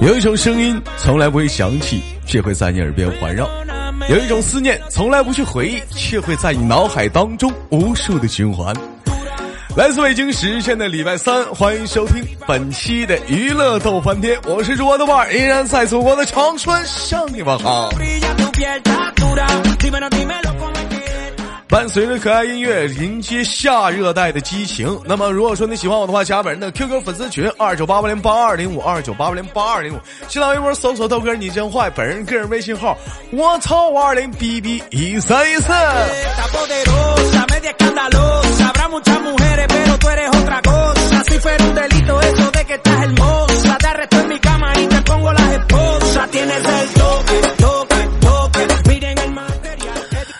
有一种声音从来不会响起，却会在你耳边环绕；有一种思念从来不去回忆，却会在你脑海当中无数的循环。来自北京时间的礼拜三，欢迎收听本期的娱乐逗翻天，我是主播豆瓣，依然在祖国的长春向你们好。伴随着可爱音乐，迎接夏热带的激情。那么，如果说你喜欢我的话，加本人的 QQ 粉丝群二九八八零八二零五二九八八零八二零五，新浪微博搜索豆哥你真坏，本人个人微信号我操五二零 B B 一三一四。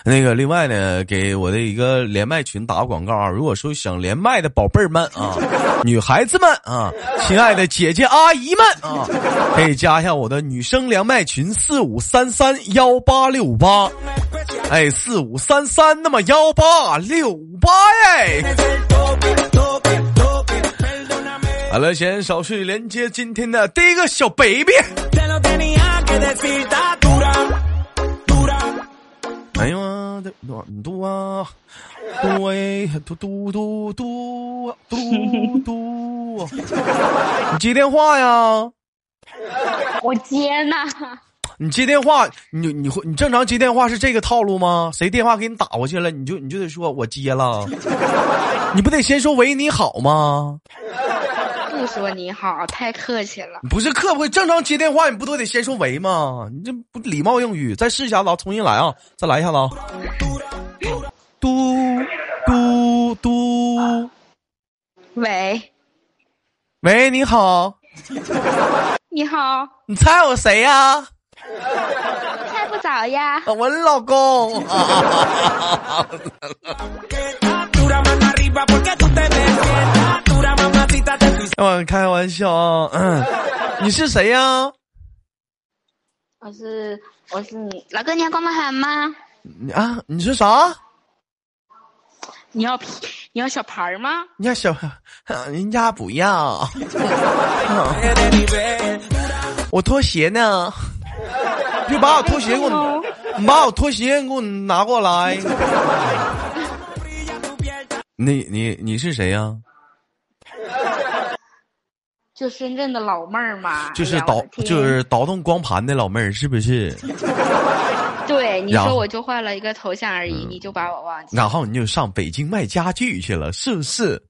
那个，另外呢，给我的一个连麦群打个广告啊！如果说想连麦的宝贝儿们啊，女孩子们啊，亲爱的姐姐阿姨们啊，可以加一下我的女生连麦群四五三三幺八六八，哎，四五三三那么幺八六八哎。好了，先手续连接今天的第一个小 baby。哎呀，暖度啊，嘟哎，嘟嘟嘟嘟嘟嘟，你接电话呀？我接呢。你接电话，你你会你正常接电话是这个套路吗？谁电话给你打过去了，你就你就得说我接了，你不得先说喂你好吗？不说你好，太客气了。不是客不会正常接电话，你不都得先说喂吗？你这不礼貌用语。再试一下子，重新来啊！再来一下子啊！嘟嘟嘟，喂，喂，你好，你好，你猜我谁呀？猜不着呀。我老公。我 开玩笑啊，嗯，你是谁呀？我是我是你老哥，你要光芒喊吗？你啊，你是啥？你要你要小牌吗？你要小，人家不要。我拖鞋呢？你把我拖鞋给我，你把我拖鞋给我拿过来。你你你是谁呀？就深圳的老妹儿嘛，就是倒就是倒腾光盘的老妹儿，是不是？对，你说我就换了一个头像而已，你就把我忘记。然后你就上北京卖家具去了，是不是？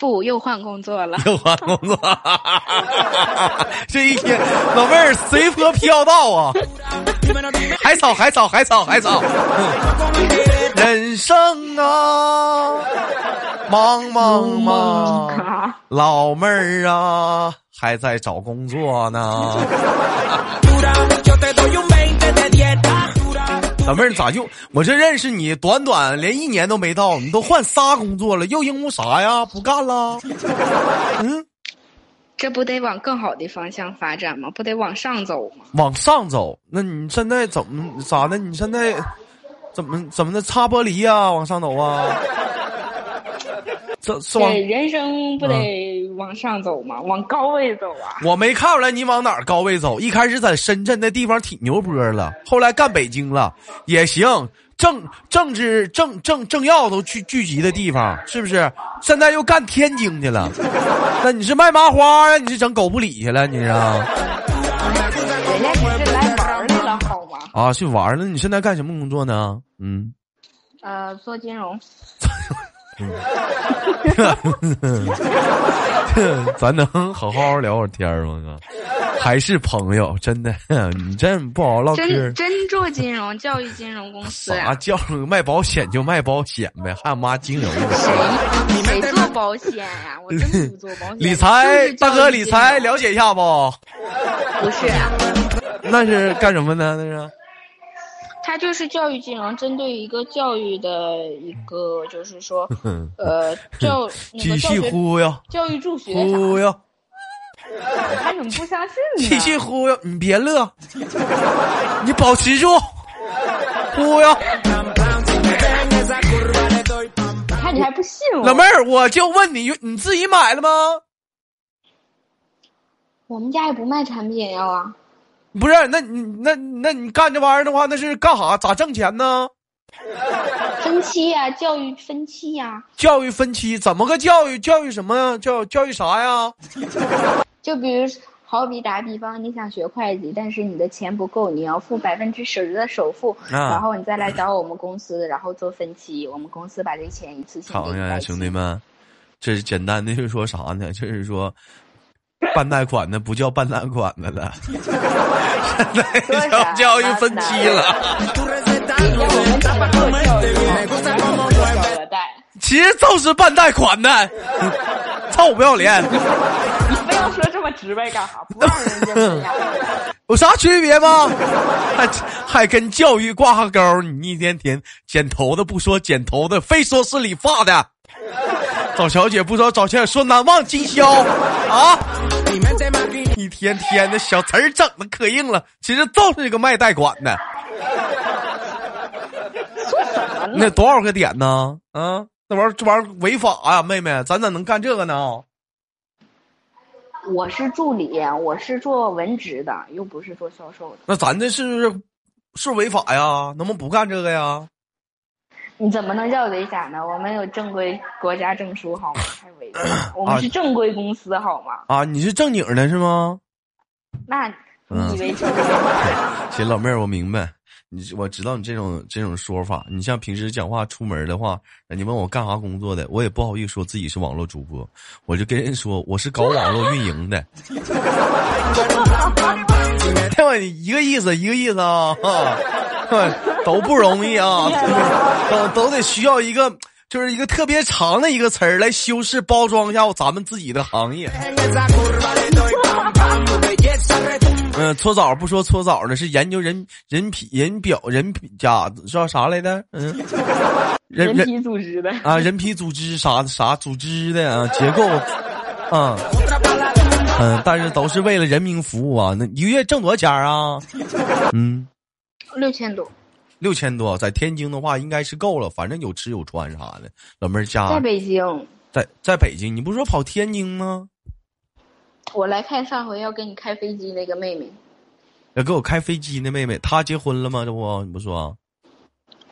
不，又换工作了。又换工作，这一天老妹儿随波飘荡啊！海草，海草，海草，海草。人生啊。忙忙忙，老妹儿啊，还在找工作呢。老妹儿咋就我这认识你短短连一年都没到，你都换仨工作了，又因为啥呀？不干了？嗯，这不得往更好的方向发展吗？不得往上走吗？往上走？那你现在怎么咋的？你现在怎么怎么的擦玻璃呀？往上走啊？这是往人生不得往上走吗？往高位走啊！我没看出来你往哪儿高位走。一开始在深圳那地方挺牛波了，后来干北京了也行。政政治政政政要都聚聚集的地方，是不是？现在又干天津去了。那你是卖麻花呀？你是整狗不理去了？你是？人家只是来玩的了，好吗？啊，去玩了。你现在干什么工作呢？嗯，呃，做金融。咱能好好聊会儿天吗？哥，还是朋友？真的，你这不好唠嗑。真真做金融，教育金融公司。啥教卖保险就卖保险呗，还有妈金融？谁谁做保险呀？我真不做保险。理财大哥，理财了解一下不？不是，那是干什么呢？那是。它就是教育金融，针对一个教育的一个，就是说，呃，教 继续忽悠，教育助学忽悠，他怎么不相信呢？继续忽悠，你别乐，你保持住，忽悠。看你还不信我？老妹儿，我就问你，你自己买了吗？我们家也不卖产品呀，啊。不是，那你那那你干这玩意儿的话，那是干啥？咋挣钱呢？分期呀，教育分期呀。教育分期怎么个教育？教育什么呀？教教育啥呀？就比如，好比打比方，你想学会计，但是你的钱不够，你要付百分之十的首付，然后你再来找我们公司，然后做分期，我们公司把这钱一次性好呀，兄弟们，这是简单的，就是说啥呢？就是说。办贷款的不叫办贷款的了，现在 叫教育分期了。其实就是办贷款的，臭不要脸！你非要说这么直白干啥？不让人家有啥区别吗？还还跟教育挂上钩？你一天天剪头的不说剪头的，非说是理发的。找小姐不知道找小姐，说难忘今宵啊！一天天的小词儿整的可硬了，其实就是一个卖贷款的。那多少个点呢？啊，那玩意儿这玩意儿违法呀，妹妹，咱咋能干这个呢？我是助理，我是做文职的，又不是做销售的。那咱这是是违法呀？能不能不干这个呀？你怎么能叫违法呢？我们有正规国家证书，好吗？我们是正规公司，好吗？啊，你是正经的，是吗？那你以为？行，老妹儿，我明白。你我知道你这种这种说法。你像平时讲话出门的话，你问我干啥工作的，我也不好意思说自己是网络主播，我就跟人说我是搞网络运营的。一个意思，一个意思啊。都不容易啊，都都得需要一个，就是一个特别长的一个词儿来修饰包装一下咱们自己的行业。嗯，搓澡不说搓澡的，是研究人人皮人表人皮甲叫啥来的？嗯，人皮组织的啊，人皮组织啥啥组织的啊，结构啊，嗯，但是都是为了人民服务啊。那一个月挣多少钱啊？嗯。六千多，六千多，在天津的话应该是够了，反正有吃有穿啥的。老妹儿家在北京，在在北京，你不是说跑天津吗？我来看上回要给你开飞机那个妹妹，要给我开飞机那妹妹，她结婚了吗？这不你不说？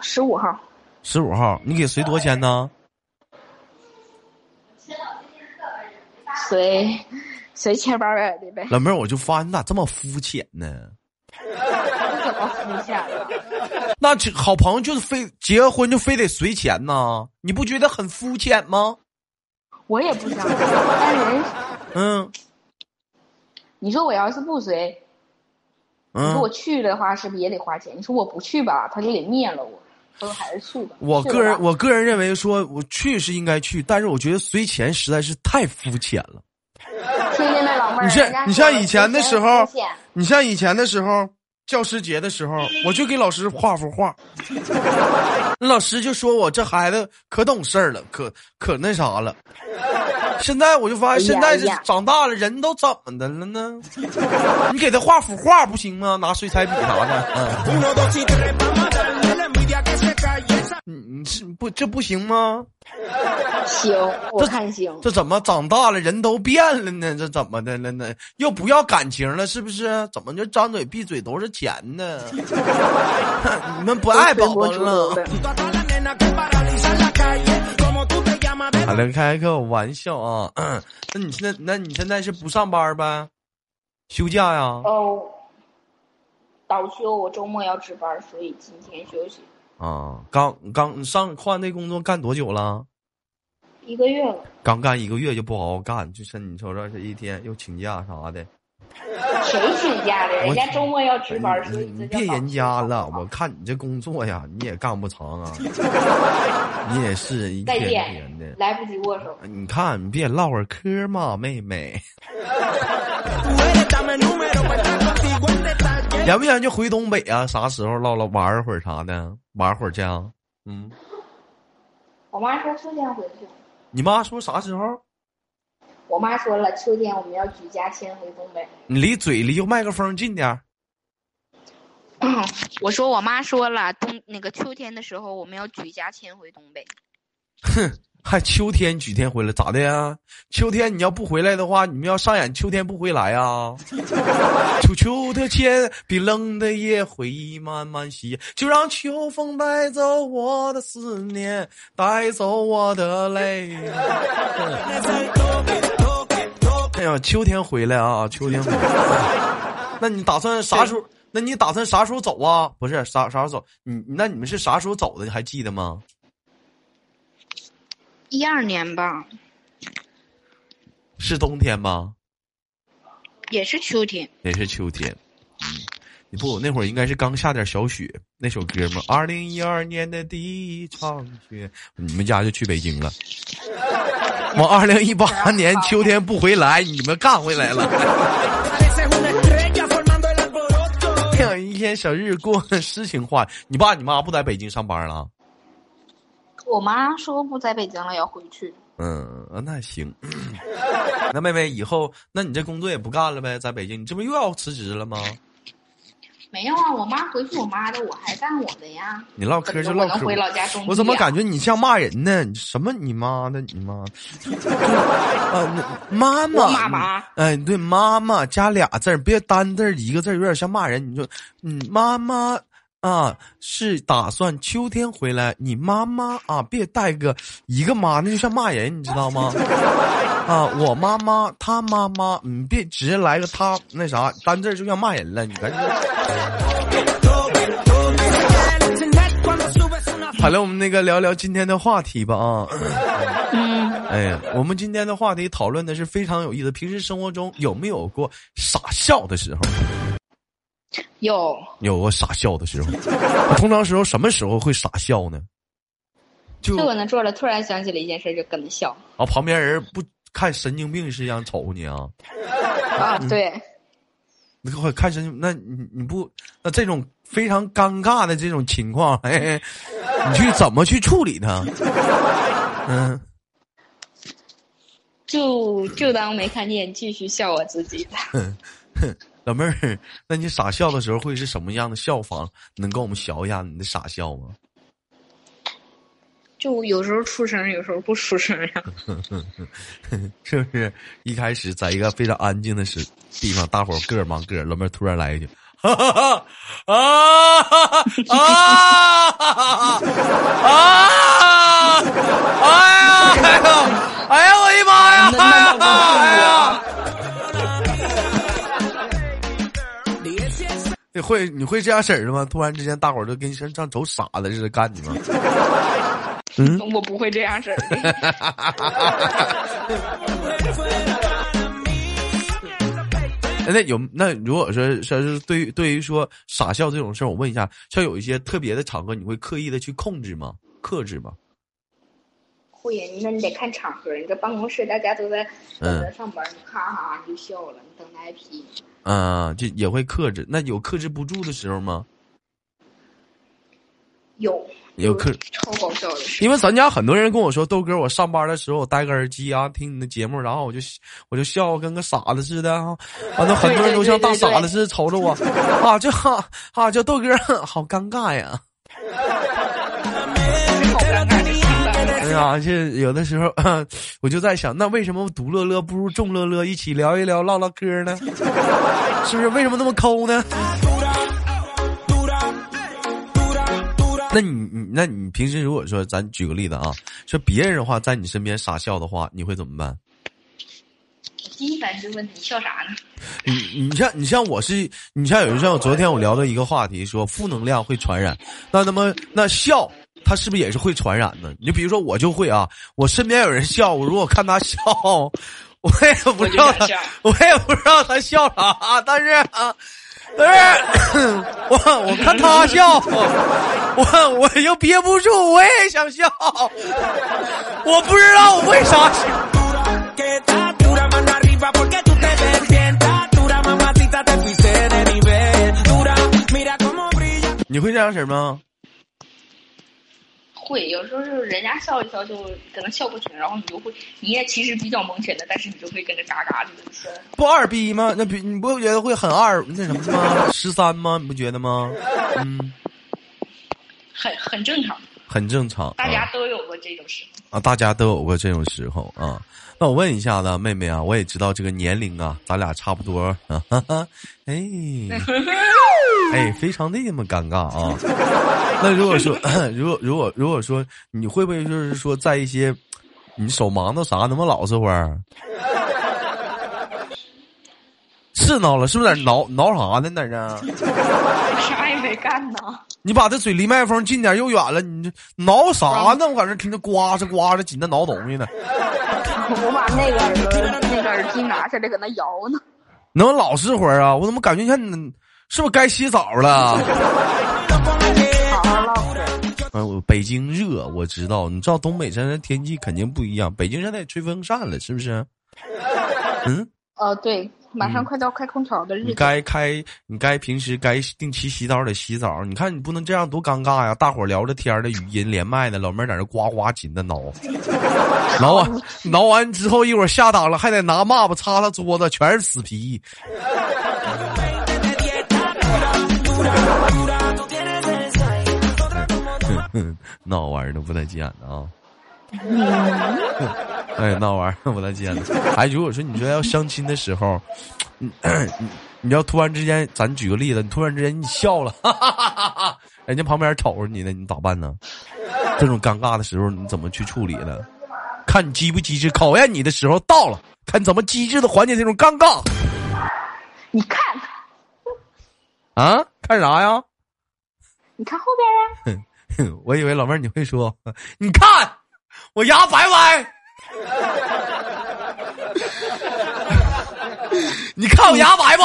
十五号，十五号，你给随多少钱呢？随随千八百的呗。老妹儿，我就发现你咋这么肤浅呢？那好朋友就是非结婚就非得随钱呢？你不觉得很肤浅吗？我也不想，但人嗯，你说我要是不随，你说我去的话是不是也得花钱？你说我不去吧，他就得灭了我。他说还是去吧。我个人我个人认为说我去是应该去，但是我觉得随钱实在是太肤浅了。听见没，老妹儿？你像你像以前的时候，你像以前的时候。教师节的时候，我就给老师画幅画，老师就说我这孩子可懂事儿了，可可那啥了。现在我就发现，现在这长大了，人都怎么的了呢？你给他画幅画不行吗？拿水彩笔啥的，嗯。你你是不这不行吗？行，我看行。这怎么长大了人都变了呢？这怎么的了呢？又不要感情了，是不是？怎么就张嘴闭嘴都是钱呢？你们不爱宝宝了？好了，开个玩笑啊！那你现在，那你现在是不上班呗？休假呀？哦，倒休，我周末要值班，所以今天休息。啊，刚刚上换那工作干多久了？一个月了。刚干一个月就不好好干，就是你瞅瞅这一天又请假啥的。谁请假的？人家周末要值班，你别人家了。我看你这工作呀，你也干不长啊。你也是一天天的，来不及握手。你看，你别唠会儿嗑嘛，妹妹。想不想就回东北啊？啥时候唠唠玩会儿啥的？玩会儿去啊？嗯。我妈说秋天回去。你妈说啥时候？我妈说了，秋天我们要举家迁回东北。你离嘴离麦克风近点儿。我说我妈说了，冬那个秋天的时候我们要举家迁回东北。哼，还秋天几天回来咋的呀？秋天你要不回来的话，你们要上演秋天不回来啊？秋秋的天，冰冷的夜，回忆慢慢袭，就让秋风带走我的思念，带走我的泪。哎呀，秋天回来啊！秋天回来，那你打算啥时候？那你打算啥时候走啊？不是啥啥时候走？你那你们是啥时候走的？你还记得吗？一二年吧。是冬天吗？也是秋天。也是秋天。嗯，你不那会儿应该是刚下点小雪，那首歌吗？二零一二年的第一场雪，你们家就去北京了。我二零一八年秋天不回来，你们干回来了。一天小日过诗情画，你爸你妈不在北京上班了？我妈说不在北京了，要回去。嗯，那行。那妹妹以后，那你这工作也不干了呗？在北京，你这不又要辞职了吗？没有啊，我妈回去我妈的，我还干我的呀。你唠嗑就唠嗑。回老家种我怎么感觉你像骂人呢？什么你妈的你妈？啊，妈妈。妈妈。哎，对，妈妈加俩字别单字一个字有点像骂人。你说，嗯，妈妈啊，是打算秋天回来。你妈妈啊，别带个一个妈，那就像骂人，你知道吗？啊，我妈妈，她妈妈，你别直接来个她那啥单字就像骂人了，你赶紧。好了，我们那个聊聊今天的话题吧啊。嗯。哎呀，我们今天的话题讨论的是非常有意思。平时生活中有没有过傻笑的时候？有。有过傻笑的时候。通常时候什么时候会傻笑呢？就我那坐着，突然想起了一件事，就跟着笑。啊，旁边人不。看神经病是一样瞅你啊！啊，对，你快看神经，那你你不那这种非常尴尬的这种情况，哎，你去怎么去处理它？嗯，就就当没看见，继续笑我自己的。老妹儿，那你傻笑的时候会是什么样的笑法？能跟我们学一下你的傻笑吗？就有时候出声，有时候不出声呀。是不是一开始在一个非常安静的时地方，大伙儿各忙各，老妹儿突然来一句：“啊啊啊啊！哎呀哎呀哎呀！我的妈呀！哎会你会这样式儿的吗？突然之间，大伙儿都跟像像走傻子似的干你吗？”嗯，我不会这样式儿。那有那如果说说是对于对于说傻笑这种事儿，我问一下，像有一些特别的场合，你会刻意的去控制吗？克制吗？会呀，那你得看场合。你这办公室大家都在等着上班，你咔哈就笑了，你等待批。嗯，就也会克制。那有克制不住的时候吗？有。有克超搞笑的，因为咱家很多人跟我说，豆哥，我上班的时候我戴个耳机啊，听你的节目，然后我就我就笑，跟个傻子似的啊，完了很多人都像大傻子似的瞅着我，啊，就哈啊，叫豆哥，好尴尬呀。哎呀，这有的时候 我就在想，那为什么独乐乐不如众乐乐，一起聊一聊，唠唠嗑呢？是不是？为什么那么抠呢？那你你那你平时如果说咱举个例子啊，说别人的话在你身边傻笑的话，你会怎么办？第一反应就问你笑啥呢？你你像你像我是你像有人像我昨天我聊的一个话题，说负能量会传染，那那么那笑他是不是也是会传染呢？你比如说我就会啊，我身边有人笑，我如果看他笑，我也不知道他，我也不知道他笑啥，但是啊。但是我，我看他笑，我我又憋不住，我也想笑，我不知道我为啥笑。你会这样式吗？会，有时候就是人家笑一笑就可能笑不停，然后你就会，你也其实比较蒙圈的，但是你就会跟着嘎嘎的笑。不二逼吗？那比你不觉得会很二那什么吗？十三吗？你不觉得吗？嗯，很很正常，很正常。大家都有过这种时候啊，大家都有过这种时候啊。那我问一下子，妹妹啊，我也知道这个年龄啊，咱俩差不多啊。哈哈哎，哎，非常的那么尴尬啊。那如果说，如果如果如果说，你会不会就是说，在一些你手忙的啥，能不能老实会儿？是挠了，是不是在挠挠啥呢？在这？啥也没干呢。你把这嘴离麦克风近点，又远了。你这挠啥呢？我搁这听着刮着刮着，紧着挠东西呢。我把那个那个耳机拿下来，搁那摇呢。能老实会儿啊？我怎么感觉像你？是不是该洗澡了？好了。嗯，北京热，我知道。你知道东北现在天气肯定不一样。北京现在吹风扇了，是不是？嗯。哦，对。马上快到开空调的日子，你该开，你该平时该定期洗澡得洗澡。你看你不能这样，多尴尬呀！大伙聊着天的语音连麦的，老妹儿在那呱呱紧的挠，挠完挠完之后，一会儿下档了，还得拿抹布擦擦桌子，全是死皮。那玩意儿都不带急眼的啊！哎，那玩意儿我再见了。哎，如果说你说要相亲的时候，你你 你要突然之间，咱举个例子，你突然之间你笑了，哈哈哈哈人家旁边瞅着你呢，你咋办呢？这种尴尬的时候，你怎么去处理呢？看你机不机智，考验你的时候到了，看怎么机智的缓解这种尴尬。你看，啊，看啥呀？你看后边啊。我以为老妹儿你会说，你看我牙白不白？你看我牙白不？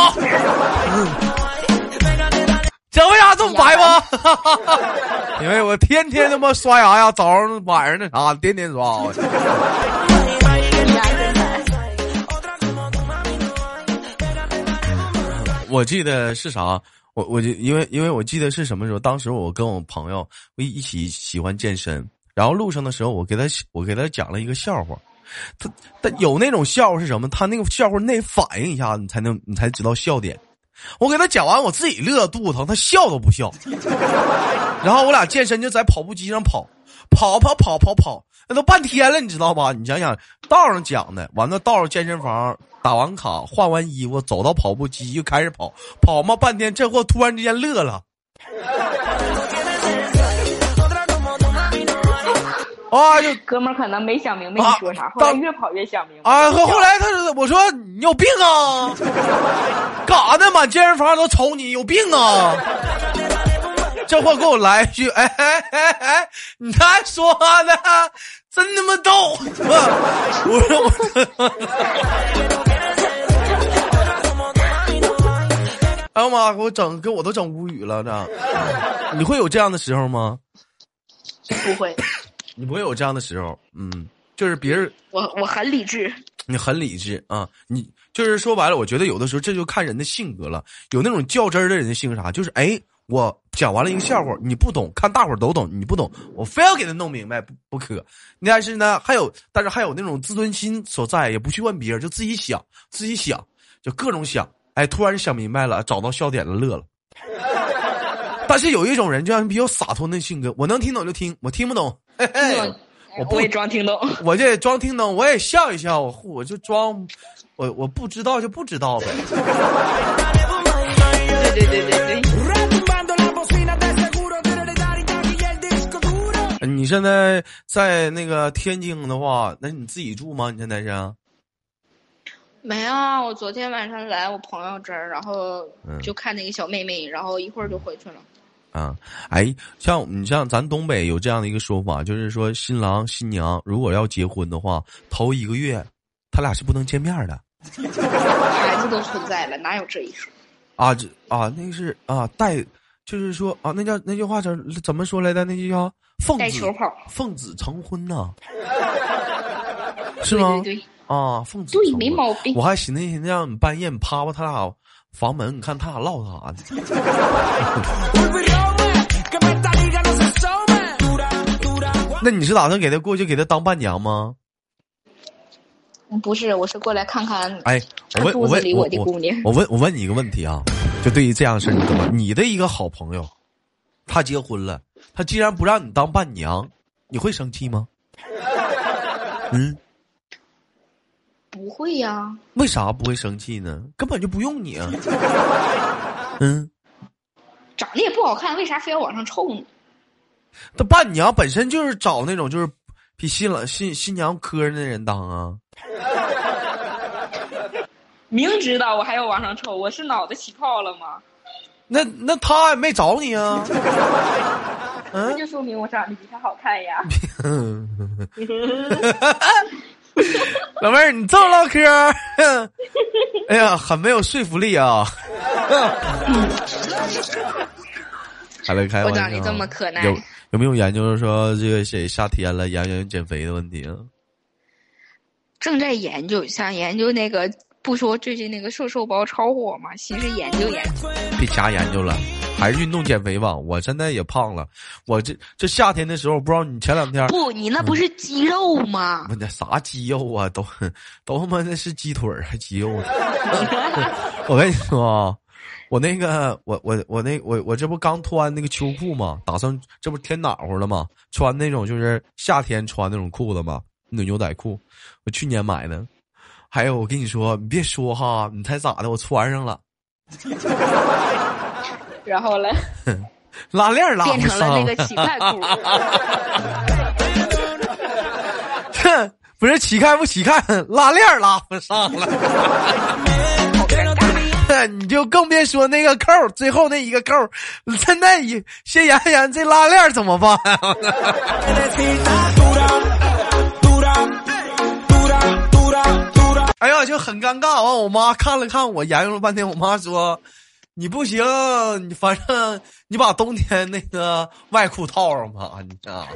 这为啥这么白吗？因为我天天他妈刷牙呀，早上晚上那啥，天天刷。我记得是啥？我我就因为因为我记得是什么时候？当时我跟我朋友我一起喜欢健身。然后路上的时候，我给他我给他讲了一个笑话，他他有那种笑话是什么？他那个笑话你得反应一下，你才能你才知道笑点。我给他讲完，我自己乐肚子疼，他笑都不笑。然后我俩健身就在跑步机上跑，跑跑跑跑跑，那都半天了，你知道吧？你想想，道上讲的，完了道上健身房打完卡换完衣服，走到跑步机又开始跑，跑嘛半天，这货突然之间乐了。啊！就哥们儿可能没想明白你说啥，后来越跑越想明白。啊！后后来他说：“我说你有病啊，干啥呢？满健身房都瞅你，有病啊！”这货给我来一句：“哎哎哎哎，你还说呢？真他妈逗！”我说我。哎呀妈！给我整，给我都整无语了。这，你会有这样的时候吗？不会。你不会有这样的时候，嗯，就是别人，我我很理智，你很理智啊，你就是说白了，我觉得有的时候这就看人的性格了。有那种较真儿的人的性格啥，就是哎，我讲完了一个笑话，你不懂，看大伙儿都懂，你不懂，我非要给他弄明白不不可。但是呢，还有，但是还有那种自尊心所在，也不去问别人，就自己想，自己想，就各种想，哎，突然想明白了，找到笑点了，乐了。但是有一种人，就像比较洒脱那性格，我能听懂就听，我听不懂。嘿嘿，我不会装听懂，我这装听懂，我也笑一笑，我我就装，我我不知道就不知道呗。对对对对对。你现在在那个天津的话，那你自己住吗？你现在是？没啊，我昨天晚上来我朋友这儿，然后就看那个小妹妹，然后一会儿就回去了。啊，哎，像你像咱东北有这样的一个说法，就是说新郎新娘如果要结婚的话，头一个月他俩是不能见面的。孩子都存在了，哪有这一说？啊，这啊，那个是啊，带，就是说啊，那叫那句话怎怎么说来的？那就叫奉子奉子成婚呐，是吗？对对啊，奉子对没毛病。我还寻思寻思让你半夜你啪啪他俩。房门，你看他俩唠啥呢？那你是打算给他过去给他当伴娘吗？不是，我是过来看看。哎，我问，我问，我我我问，我问你一个问题啊，就对于这样的事儿，你怎么？你的一个好朋友，他结婚了，他既然不让你当伴娘，你会生气吗？嗯，不会呀。为啥不会生气呢？根本就不用你啊。嗯，长得也不好看，为啥非要往上凑呢？他伴娘本身就是找那种就是比新郎新新娘磕碜的人当啊。明知道我还要往上凑，我是脑袋起泡了吗？那那他也没找你啊？那就说明我长得比他好看呀。老妹儿，你这么唠嗑，哎呀，很没有说服力啊。还来开玩笑。我长得这么可爱，有有没有研究说这个谁夏天了，研究减肥的问题啊？正在研究，想研究那个。不说最近那个瘦瘦包超火吗？寻思研究研究。别瞎研究了，还是运动减肥吧。我现在也胖了，我这这夏天的时候，不知道你前两天不，你那不是肌肉吗？那啥肌肉啊，都都他妈那是鸡腿还肌肉呢。我跟你说啊，我那个我我我那我我这不刚脱完那个秋裤吗？打算这不天暖和了吗？穿那种就是夏天穿那种裤子嘛，那牛仔裤，我去年买的。还有，我跟你说，你别说哈，你猜咋的？我穿上了，然后嘞，拉链拉变成了那个乞丐裤。哼，不是乞丐不乞丐，拉链拉不上了。你就更别说那个扣，最后那一个扣，现在先研研这拉链怎么办？哎 很尴尬。完，我妈看了看我，研究了半天。我妈说：“你不行，你反正你把冬天那个外裤套上吧。”你啊，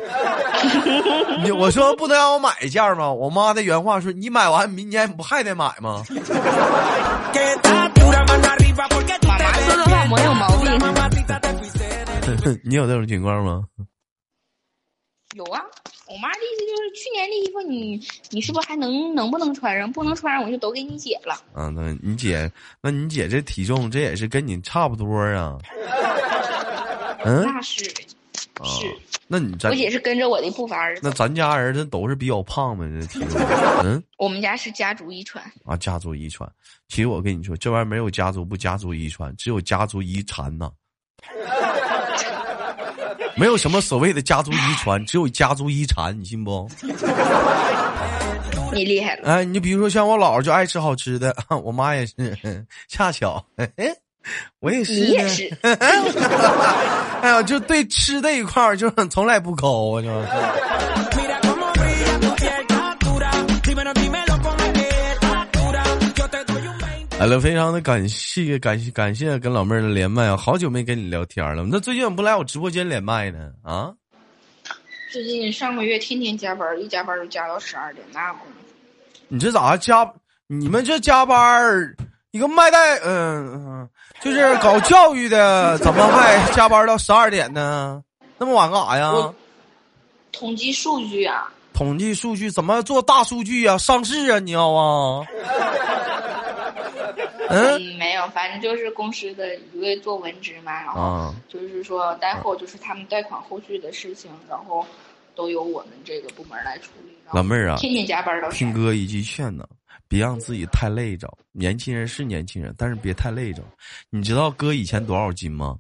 你我说不能让我买一件吗？我妈的原话说：“你买完明年不还得买吗？”妈妈说的话没有毛病。你有这种情况吗？有啊。我妈的意思就是去年的衣服，你你是不是还能能不能穿上？不能穿上我就都给你姐了。啊，那你姐，那你姐这体重，这也是跟你差不多啊。嗯，那是，是。那你咱我姐是跟着我的步伐儿。那咱家儿子都是比较胖呗，这体重。嗯，我们家是家族遗传。啊，家族遗传。其实我跟你说，这玩意儿没有家族不家族遗传，只有家族遗产呐。没有什么所谓的家族遗传，只有家族遗产，你信不？你厉害了！哎，你比如说像我姥姥就爱吃好吃的，我妈也是，恰巧，我也是，你也是。哎呀，就对吃这一块儿就从来不抠，就。好了，非常的感谢，感谢，感谢跟老妹儿的连麦啊！好久没跟你聊天了，那最近怎么不来我直播间连麦呢？啊？最近上个月天天加班，一加班就加到十二点，那功夫。你这咋加？你们这加班儿一个卖带，嗯嗯，就是搞教育的，怎么还加班到十二点呢？那么晚干啥呀？统计数据啊！统计数据怎么做大数据啊？上市啊？你要啊？嗯，没有，反正就是公司的一位做文职嘛，然后就是说贷后就是他们贷款后续的事情，然后都由我们这个部门来处理。老妹儿啊，天天加班到听哥一句劝呢，别让自己太累着。年轻人是年轻人，但是别太累着。你知道哥以前多少斤吗？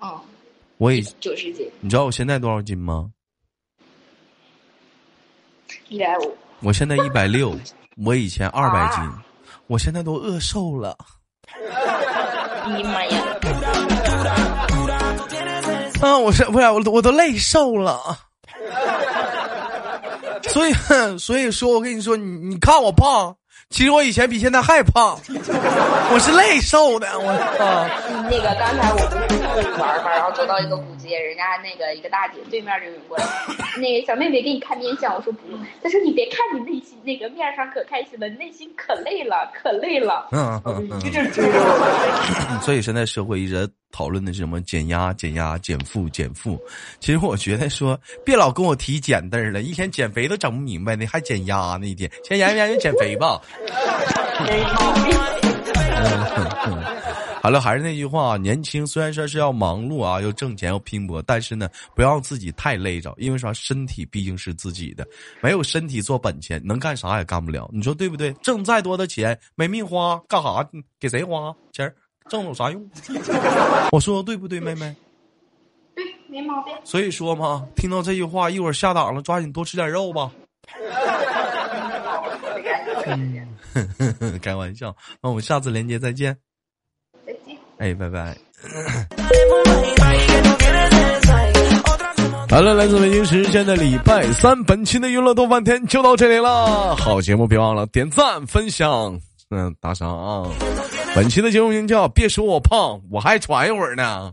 哦，我也九十斤。你知道我现在多少斤吗？一百五。我现在一百六，我以前二百斤。我现在都饿瘦了，你妈呀！啊，我是不是我我都累瘦了？所以所以说我跟你说，你你看我胖。其实我以前比现在还胖，我是累瘦的。我啊，那个刚才我不是出去玩嘛，然后走到一个古街，人家那个一个大姐对面就涌过来，那个小妹妹给你看面相，我说不用。她说你别看你内心那个面上可开心了，内心可累了，可累了。嗯嗯嗯，就这追着我。所以现在社会一直讨论的是什么减压、减压、减负、减负。其实我觉得说，别老跟我提减字了，一天减肥都整不明白呢，还减压呢，一天先研究研究减肥吧。好了，还是那句话，年轻虽然说是要忙碌啊，要挣钱，要拼搏，但是呢，不要自己太累着，因为啥？身体毕竟是自己的，没有身体做本钱，能干啥也干不了。你说对不对？挣再多的钱没命花，干啥？给谁花钱？挣有啥用？我说的对不对，妹妹？对，没毛病。所以说嘛，听到这句话，一会儿下档了，抓紧多吃点肉吧。开玩笑，那我们下次连接再见。再见哎，拜拜。好了，来自北京时间的礼拜三，本期的娱乐豆瓣天就到这里了。好节目，别忘了点赞、分享，嗯，打赏啊。本期的节目名叫别说我胖我还喘一会儿呢。